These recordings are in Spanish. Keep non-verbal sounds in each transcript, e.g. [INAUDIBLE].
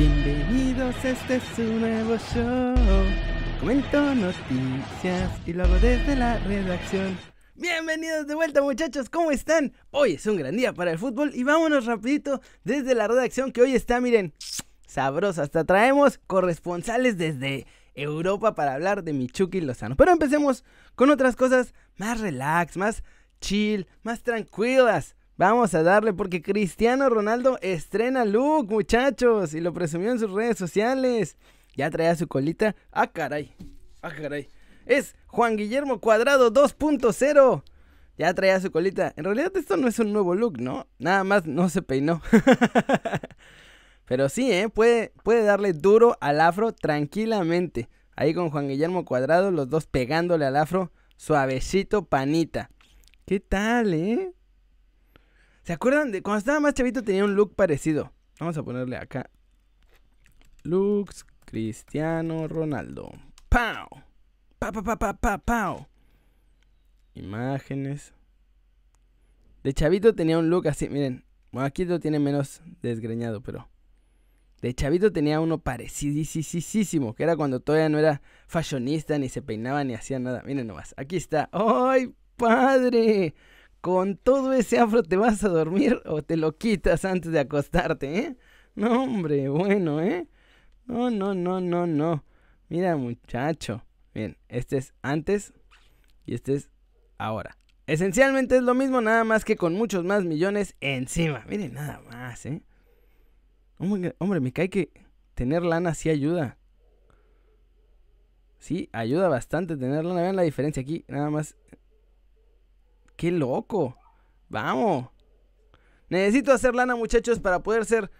Bienvenidos, este es su nuevo show. Comento noticias y lo hago desde la redacción. Bienvenidos de vuelta muchachos, ¿cómo están? Hoy es un gran día para el fútbol y vámonos rapidito desde la redacción que hoy está, miren, sabrosa. Hasta traemos corresponsales desde Europa para hablar de Michuki Lozano. Pero empecemos con otras cosas más relax, más chill, más tranquilas. Vamos a darle porque Cristiano Ronaldo estrena look, muchachos, y lo presumió en sus redes sociales. Ya traía su colita. Ah, caray. Ah, caray. Es Juan Guillermo Cuadrado 2.0. Ya traía su colita. En realidad esto no es un nuevo look, ¿no? Nada más no se peinó. [LAUGHS] Pero sí, ¿eh? Puede, puede darle duro al afro tranquilamente. Ahí con Juan Guillermo Cuadrado, los dos pegándole al afro. Suavecito panita. ¿Qué tal, eh? ¿Se acuerdan de cuando estaba más chavito tenía un look parecido? Vamos a ponerle acá. Looks Cristiano Ronaldo. ¡Pau! ¡Pa, pa, pa, pa, pa, pau! Imágenes. De chavito tenía un look así, miren. Bueno, aquí lo tiene menos desgreñado, pero... De chavito tenía uno parecidísimo, que era cuando todavía no era fashionista, ni se peinaba, ni hacía nada. Miren nomás, aquí está. ¡Ay, padre! Con todo ese afro te vas a dormir o te lo quitas antes de acostarte, ¿eh? No, hombre, bueno, ¿eh? No, no, no, no, no. Mira, muchacho. Bien, este es antes y este es ahora. Esencialmente es lo mismo, nada más que con muchos más millones encima. Miren, nada más, ¿eh? Hombre, hombre, me cae que tener lana sí ayuda. Sí, ayuda bastante tener lana. Vean la diferencia aquí, nada más ¡Qué loco! ¡Vamos! Necesito hacer lana, muchachos, para poder ser.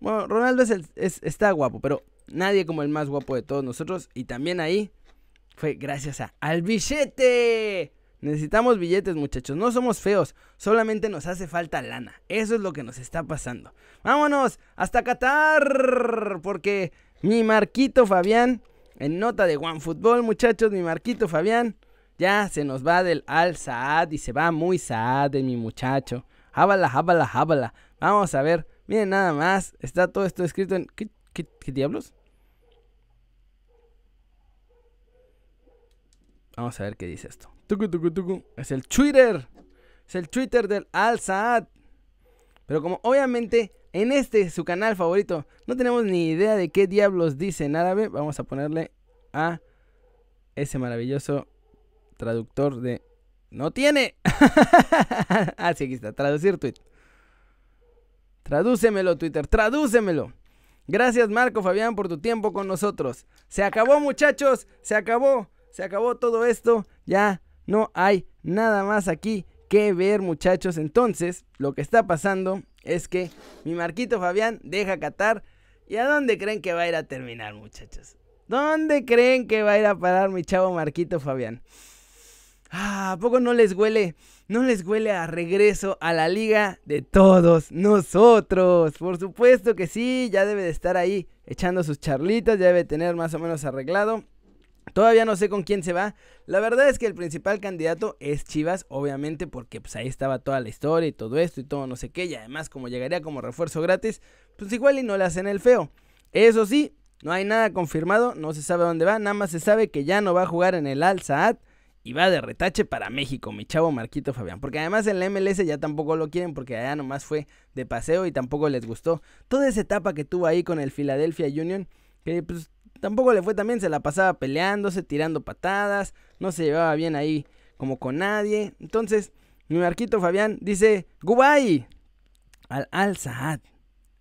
Bueno, Ronaldo es está guapo, pero nadie como el más guapo de todos nosotros. Y también ahí fue gracias a al billete. Necesitamos billetes, muchachos. No somos feos, solamente nos hace falta lana. Eso es lo que nos está pasando. Vámonos hasta Qatar, porque mi Marquito Fabián, en nota de OneFootball, muchachos, mi Marquito Fabián ya se nos va del Al Saad y se va muy Saad mi muchacho. Hábala, hábala, hábala. Vamos a ver. Miren nada más. Está todo esto escrito en... ¿Qué, qué, diablos? Vamos a ver qué dice esto. Tucu, tucu, tucu. Es el Twitter. Es el Twitter del Al Saad. Pero como obviamente en este su canal favorito no tenemos ni idea de qué diablos dice en árabe, vamos a ponerle a ese maravilloso traductor de... No tiene. [LAUGHS] ah, sí, aquí está. Traducir tweet. Tradúcemelo, Twitter. Tradúcemelo. Gracias, Marco Fabián, por tu tiempo con nosotros. Se acabó, muchachos. Se acabó. Se acabó todo esto. Ya no hay nada más aquí que ver, muchachos. Entonces, lo que está pasando es que mi Marquito Fabián deja Qatar. ¿Y a dónde creen que va a ir a terminar, muchachos? ¿Dónde creen que va a ir a parar mi chavo Marquito Fabián? Ah, ¿a poco no les huele? No les huele a regreso a la liga de todos nosotros. Por supuesto que sí, ya debe de estar ahí echando sus charlitas, ya debe tener más o menos arreglado. Todavía no sé con quién se va. La verdad es que el principal candidato es Chivas, obviamente, porque pues ahí estaba toda la historia y todo esto y todo no sé qué. Y además, como llegaría como refuerzo gratis, pues igual y no le hacen el feo. Eso sí, no hay nada confirmado, no se sabe dónde va, nada más se sabe que ya no va a jugar en el Al Saad y va de retache para México, mi chavo Marquito Fabián. Porque además en la MLS ya tampoco lo quieren porque allá nomás fue de paseo y tampoco les gustó. Toda esa etapa que tuvo ahí con el Philadelphia Union, que pues tampoco le fue también, se la pasaba peleándose, tirando patadas, no se llevaba bien ahí como con nadie. Entonces, mi Marquito Fabián dice, Gubay al Al Saad.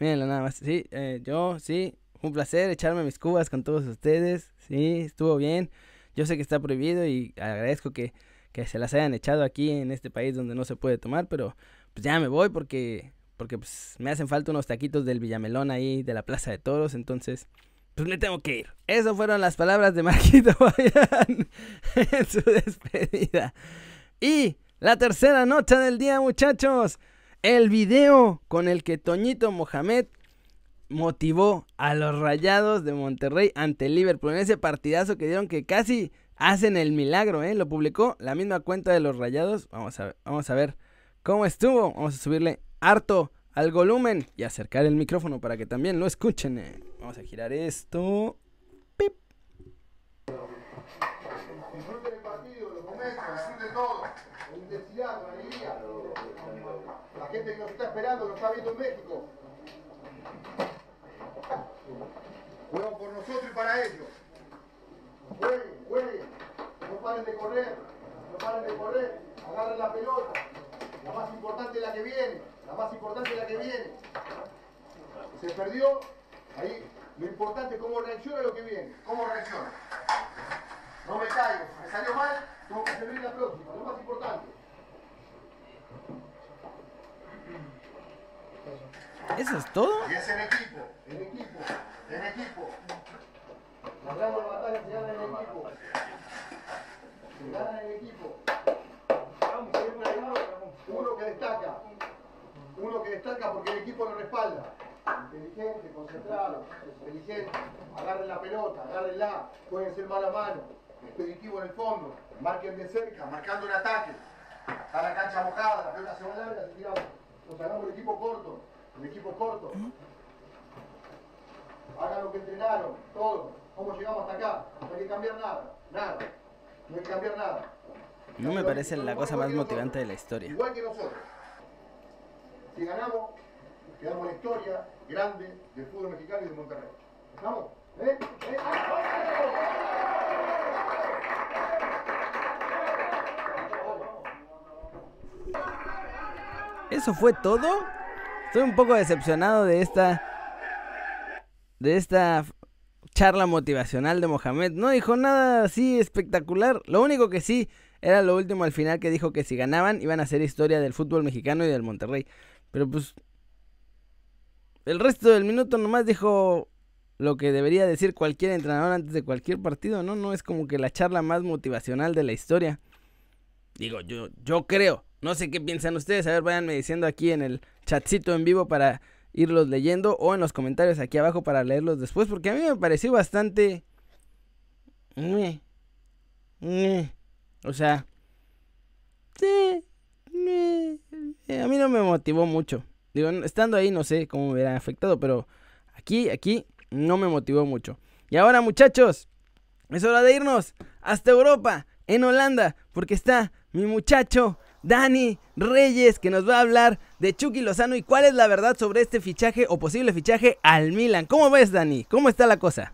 Mírenlo nada más, sí, eh, yo, sí, un placer echarme mis cubas con todos ustedes, sí, estuvo bien. Yo sé que está prohibido y agradezco que, se las hayan echado aquí en este país donde no se puede tomar, pero pues ya me voy porque, porque pues, me hacen falta unos taquitos del Villamelón ahí de la Plaza de Toros, entonces pues me tengo que ir. Esas fueron las palabras de Marquito [LAUGHS] Fabián en su despedida. Y la tercera nota del día, muchachos. El video con el que Toñito Mohamed motivó a los Rayados de Monterrey ante el Liverpool en ese partidazo que dieron que casi hacen el milagro, ¿eh? Lo publicó la misma cuenta de los Rayados. Vamos a ver, vamos a ver cómo estuvo. Vamos a subirle harto al volumen y acercar el micrófono para que también lo escuchen. Eh. Vamos a girar esto. Pip. La gente que nos está esperando, lo está viendo en México. Juegan por nosotros y para ellos. Jueguen, jueguen. No paren de correr. No paren de correr. Agarren la pelota. La más importante es la que viene. La más importante es la que viene. Se perdió. Ahí lo importante es cómo reacciona lo que viene. ¿Cómo reacciona? No me caigo. Me salió mal. Tengo que servir la próxima. Lo más importante. ¿Eso es todo? Y es en equipo. En equipo. En equipo. Las grandes batallas se ganan en equipo. Se ganan en equipo. Siempre hay uno que destaca. Uno que destaca porque el equipo lo respalda. Inteligente, concentrado, inteligente. Agarren la pelota, agárrenla. Pueden ser mano a mano. Expeditivo en el fondo. Marquen de cerca, marcando el ataque. Está la cancha mojada, la pelota se va larga, se tiramos. Nos hagamos el equipo corto. El equipo corto. Hagan lo que entrenaron, todo. ¿Cómo llegamos hasta acá? No hay que cambiar nada. Nada. No hay que cambiar nada. No me parece la cosa más motivante de la historia. Igual que nosotros. Si ganamos, quedamos en la historia grande del fútbol mexicano y de Monterrey. ¿Estamos? ¿Eh? ¿Eh? ¿Eso fue todo? Estoy un poco decepcionado de esta. De esta charla motivacional de Mohamed. No dijo nada así espectacular. Lo único que sí era lo último al final que dijo que si ganaban iban a hacer historia del fútbol mexicano y del Monterrey. Pero pues. El resto del minuto nomás dijo lo que debería decir cualquier entrenador antes de cualquier partido, ¿no? No es como que la charla más motivacional de la historia. Digo, yo, yo creo. No sé qué piensan ustedes. A ver, váyanme diciendo aquí en el chatcito en vivo para irlos leyendo o en los comentarios aquí abajo para leerlos después. Porque a mí me pareció bastante... O sea... A mí no me motivó mucho. Estando ahí no sé cómo me hubiera afectado, pero aquí, aquí no me motivó mucho. Y ahora muchachos, es hora de irnos hasta Europa, en Holanda, porque está mi muchacho Dani Reyes, que nos va a hablar de Chucky Lozano y cuál es la verdad sobre este fichaje o posible fichaje al Milan. ¿Cómo ves, Dani? ¿Cómo está la cosa?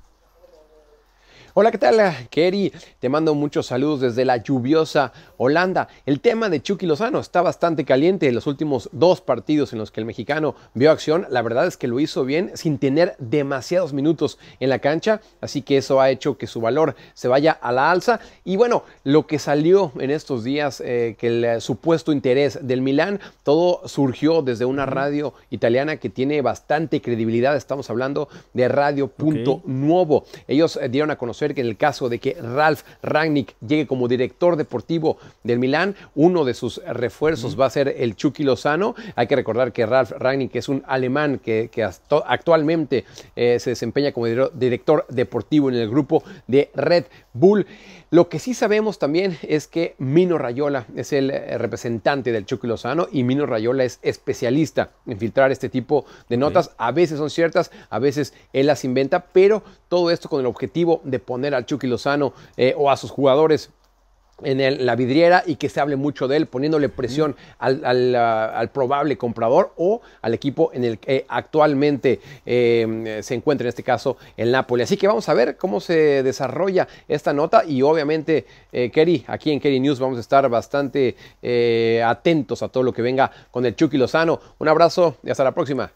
Hola, ¿qué tal, Kerry? Te mando muchos saludos desde la lluviosa Holanda. El tema de Chucky Lozano está bastante caliente. En los últimos dos partidos en los que el mexicano vio acción, la verdad es que lo hizo bien sin tener demasiados minutos en la cancha, así que eso ha hecho que su valor se vaya a la alza. Y bueno, lo que salió en estos días, eh, que el supuesto interés del Milán, todo surgió desde una radio italiana que tiene bastante credibilidad. Estamos hablando de Radio Punto Nuevo. Ellos eh, dieron a conocer que en el caso de que Ralf Rangnick llegue como director deportivo del Milán, uno de sus refuerzos va a ser el Chucky Lozano. Hay que recordar que Ralf Rangnick es un alemán que, actualmente eh, se desempeña como director deportivo en el grupo de Red Bull. Lo que sí sabemos también es que Mino Rayola es el eh, representante del Chucky Lozano y Mino Rayola es especialista en filtrar este tipo de notas. A veces son ciertas, a veces él las inventa, pero todo esto con el objetivo de poner al Chucky Lozano eh, o a sus jugadores en la vidriera y que se hable mucho de él, poniéndole presión al, al, probable comprador o al equipo en el que actualmente em, se encuentra, en este caso, el Napoli. Así que vamos a ver cómo se desarrolla esta nota y obviamente, eh, Kerry, aquí en Kerry News vamos a estar bastante eh, atentos a todo lo que venga con el Chucky Lozano. Un abrazo y hasta la próxima.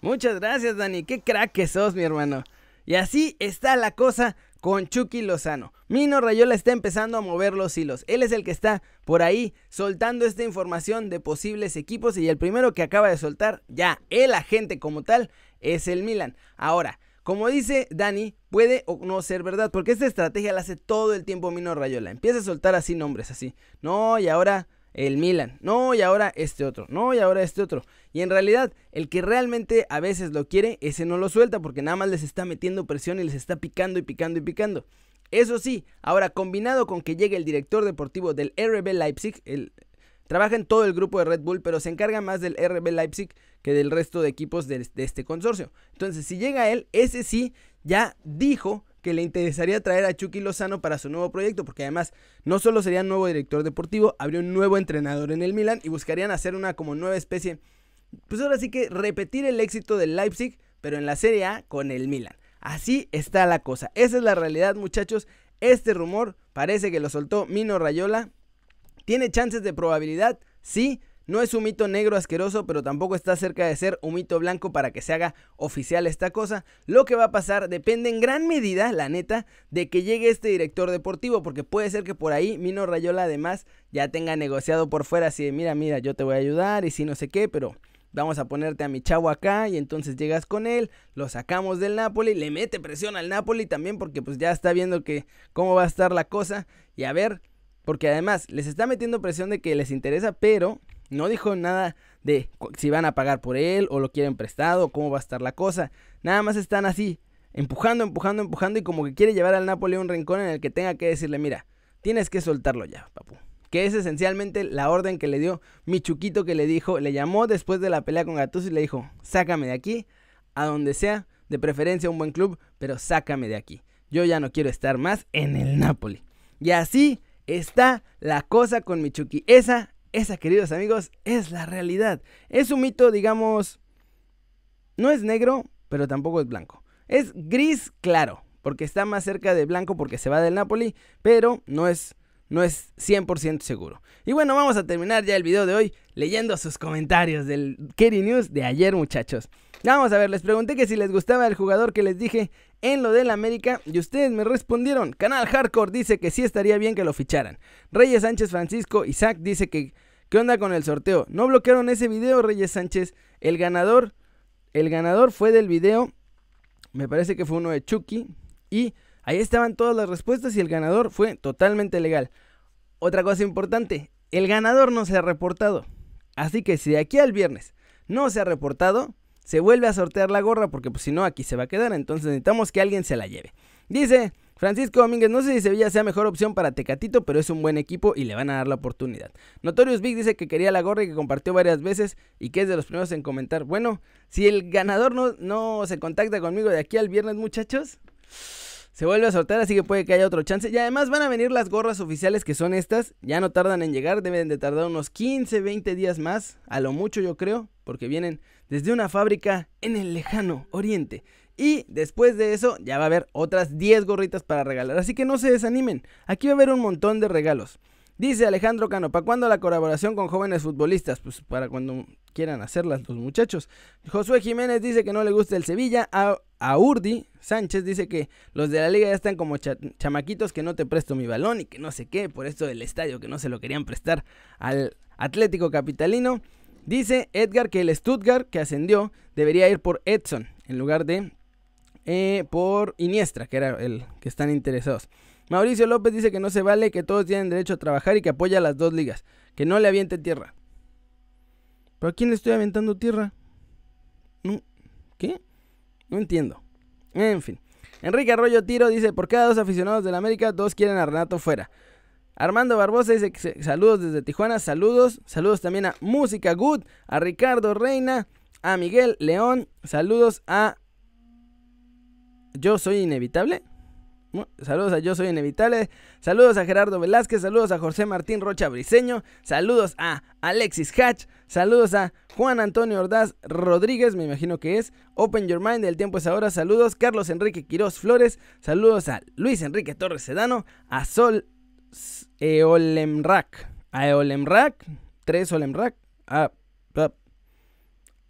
Muchas gracias, Dani. Qué crack que sos, mi hermano. Y así está la cosa con Chucky Lozano. Mino Rayola está empezando a mover los hilos. Él es el que está por ahí soltando esta información de posibles equipos y el primero que acaba de soltar ya el agente como tal es el Milan. Ahora, como dice Dani, puede o no ser verdad, porque esta estrategia la hace todo el tiempo Mino Rayola. Empieza a soltar así nombres, así. No, y ahora el Milan. No, y ahora este otro. No, y ahora este otro. Y en realidad, el que realmente a veces lo quiere, ese no lo suelta porque nada más les está metiendo presión y les está picando y picando y picando. Eso sí, ahora combinado con que llegue el director deportivo del RB Leipzig, el trabaja en todo el grupo de Red Bull, pero se encarga más del RB Leipzig que del resto de equipos de, de este consorcio. Entonces, si llega él, ese sí ya dijo que le interesaría traer a Chucky Lozano para su nuevo proyecto, porque además no solo sería nuevo director deportivo, habría un nuevo entrenador en el Milan y buscarían hacer una como nueva especie, pues ahora sí que repetir el éxito del Leipzig, pero en la Serie A con el Milan. Así está la cosa. Esa es la realidad, muchachos. Este rumor parece que lo soltó Mino Rayola. ¿Tiene chances de probabilidad? Sí, no es un mito negro asqueroso, pero tampoco está cerca de ser un mito blanco para que se haga oficial esta cosa. Lo que va a pasar depende en gran medida, la neta, de que llegue este director deportivo, porque puede ser que por ahí Mino Rayola además ya tenga negociado por fuera así de mira, mira, yo te voy a ayudar y si no sé qué, pero vamos a ponerte a mi chavo acá y entonces llegas con él, lo sacamos del Napoli, le mete presión al Napoli también porque pues ya está viendo que cómo va a estar la cosa y a ver, porque además les está metiendo presión de que les interesa, pero no dijo nada de si van a pagar por él o lo quieren prestado o cómo va a estar la cosa. Nada más están así, empujando, empujando, empujando y como que quiere llevar al Napoli a un rincón en el que tenga que decirle, mira, tienes que soltarlo ya, papu. Que es esencialmente la orden que le dio mi chuquito que le dijo, le llamó después de la pelea con Gattuso y le dijo, sácame de aquí, a donde sea, de preferencia un buen club, pero sácame de aquí. Yo ya no quiero estar más en el Napoli. Y así está la cosa con mi chuqui. Esa esa, queridos amigos, es la realidad. Es un mito, digamos, no es negro, pero tampoco es blanco. Es gris claro, porque está más cerca de blanco porque se va del Napoli, pero no es no es 100% seguro. Y bueno, vamos a terminar ya el video de hoy leyendo sus comentarios del Kerry News de ayer, muchachos. Vamos a ver, les pregunté que si les gustaba el jugador que les dije en lo del América y ustedes me respondieron. Canal Hardcore dice que sí estaría bien que lo ficharan. Reyes Sánchez Francisco Isaac dice que ¿qué onda con el sorteo? No bloquearon ese video, Reyes Sánchez. El ganador, el ganador fue del video, me parece que fue uno de Chucky y ahí estaban todas las respuestas y el ganador fue totalmente legal. Otra cosa importante, el ganador no se ha reportado. Así que si de aquí al viernes no se ha reportado, se vuelve a sortear la gorra porque pues, si no aquí se va a quedar, entonces necesitamos que alguien se la lleve. Dice Francisco Domínguez, no sé si Sevilla sea mejor opción para Tecatito, pero es un buen equipo y le van a dar la oportunidad. Notorious Big dice que quería la gorra y que compartió varias veces y que es de los primeros en comentar. Bueno, si el ganador no, no se contacta conmigo de aquí al viernes, muchachos, se vuelve a sortear, así que puede que haya otro chance. Y además van a venir las gorras oficiales que son estas. Ya no tardan en llegar, deben de tardar unos 15, 20 días más, a lo mucho yo creo, porque vienen desde una fábrica en el lejano oriente. Y después de eso ya va a haber otras 10 gorritas para regalar. Así que no se desanimen. Aquí va a haber un montón de regalos. Dice Alejandro Cano, ¿para cuándo la colaboración con jóvenes futbolistas? Pues para cuando quieran hacerlas los muchachos. Josué Jiménez dice que no le gusta el Sevilla. A, Urdi Sánchez dice que los de la liga ya están como chamaquitos que no te presto mi balón y que no sé qué. Por esto del estadio que no se lo querían prestar al Atlético Capitalino. Dice Edgar que el Stuttgart que ascendió debería ir por Edson en lugar de eh, por Iniestra, que era el que están interesados. Mauricio López dice que no se vale, que todos tienen derecho a trabajar y que apoya a las dos ligas, que no le aviente tierra. ¿Pero a quién le estoy aventando tierra? ¿Qué? No entiendo. En fin. Enrique Arroyo Tiro dice, por cada dos aficionados del América, dos quieren a Renato fuera. Armando Barbosa dice saludos desde Tijuana, saludos, saludos también a Música Good, a Ricardo Reina, a Miguel León, saludos a Yo Soy Inevitable. Saludos a Yo Soy Inevitable. Saludos a Gerardo Velázquez. Saludos a José Martín Rocha Briseño. Saludos a Alexis Hatch. Saludos a Juan Antonio Ordaz Rodríguez, me imagino que es. Open Your Mind, el tiempo es ahora. Saludos. Carlos Enrique Quiroz Flores. Saludos a Luis Enrique Torres Sedano. A Sol Eolemrak. A Eolemrak. Tres Olemrak. A,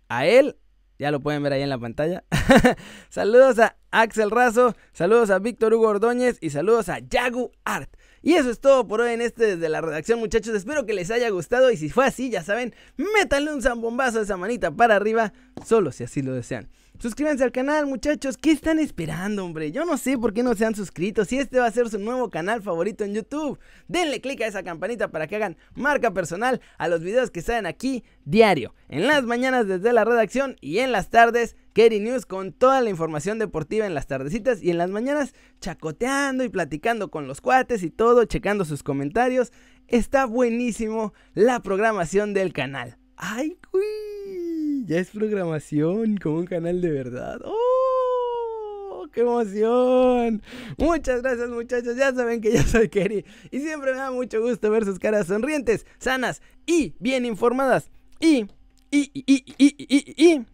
a, él. Ya lo pueden ver ahí en la pantalla. [LAUGHS] saludos a Axel Razo. Saludos a Víctor Hugo Ordóñez. Y saludos a Yagu Art. Y eso es todo por hoy en este desde la redacción, muchachos. Espero que les haya gustado. Y si fue así, ya saben, métanle un zambombazo a esa manita para arriba. Solo si así lo desean. Suscríbanse al canal, muchachos. ¿Qué están esperando, hombre? Yo no sé por qué no se han suscrito. Si este va a ser su nuevo canal favorito en YouTube, denle click a esa campanita para que hagan marca personal a los videos que salen aquí diario. En las mañanas desde la redacción y en las tardes Kerry News con toda la información deportiva en las tardecitas y en las mañanas chacoteando y platicando con los cuates y todo, checando sus comentarios. Está buenísimo la programación del canal. ¡Ay, uy! Ya es programación como un canal de verdad. ¡Oh! ¡Qué emoción! Muchas gracias muchachos, ya saben que yo soy Kerry y siempre me da mucho gusto ver sus caras sonrientes, sanas y bien informadas. Y, y, y, y, y, y, y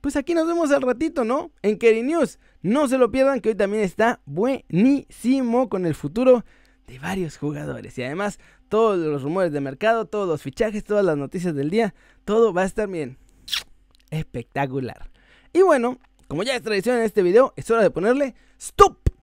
pues aquí nos vemos al ratito, ¿no? En Kerry News. No se lo pierdan que hoy también está buenísimo con el futuro de varios jugadores. Y además todos los rumores de mercado, todos los fichajes, todas las noticias del día, todo va a estar bien. Espectacular. Y bueno, como ya es tradición en este video, es hora de ponerle stop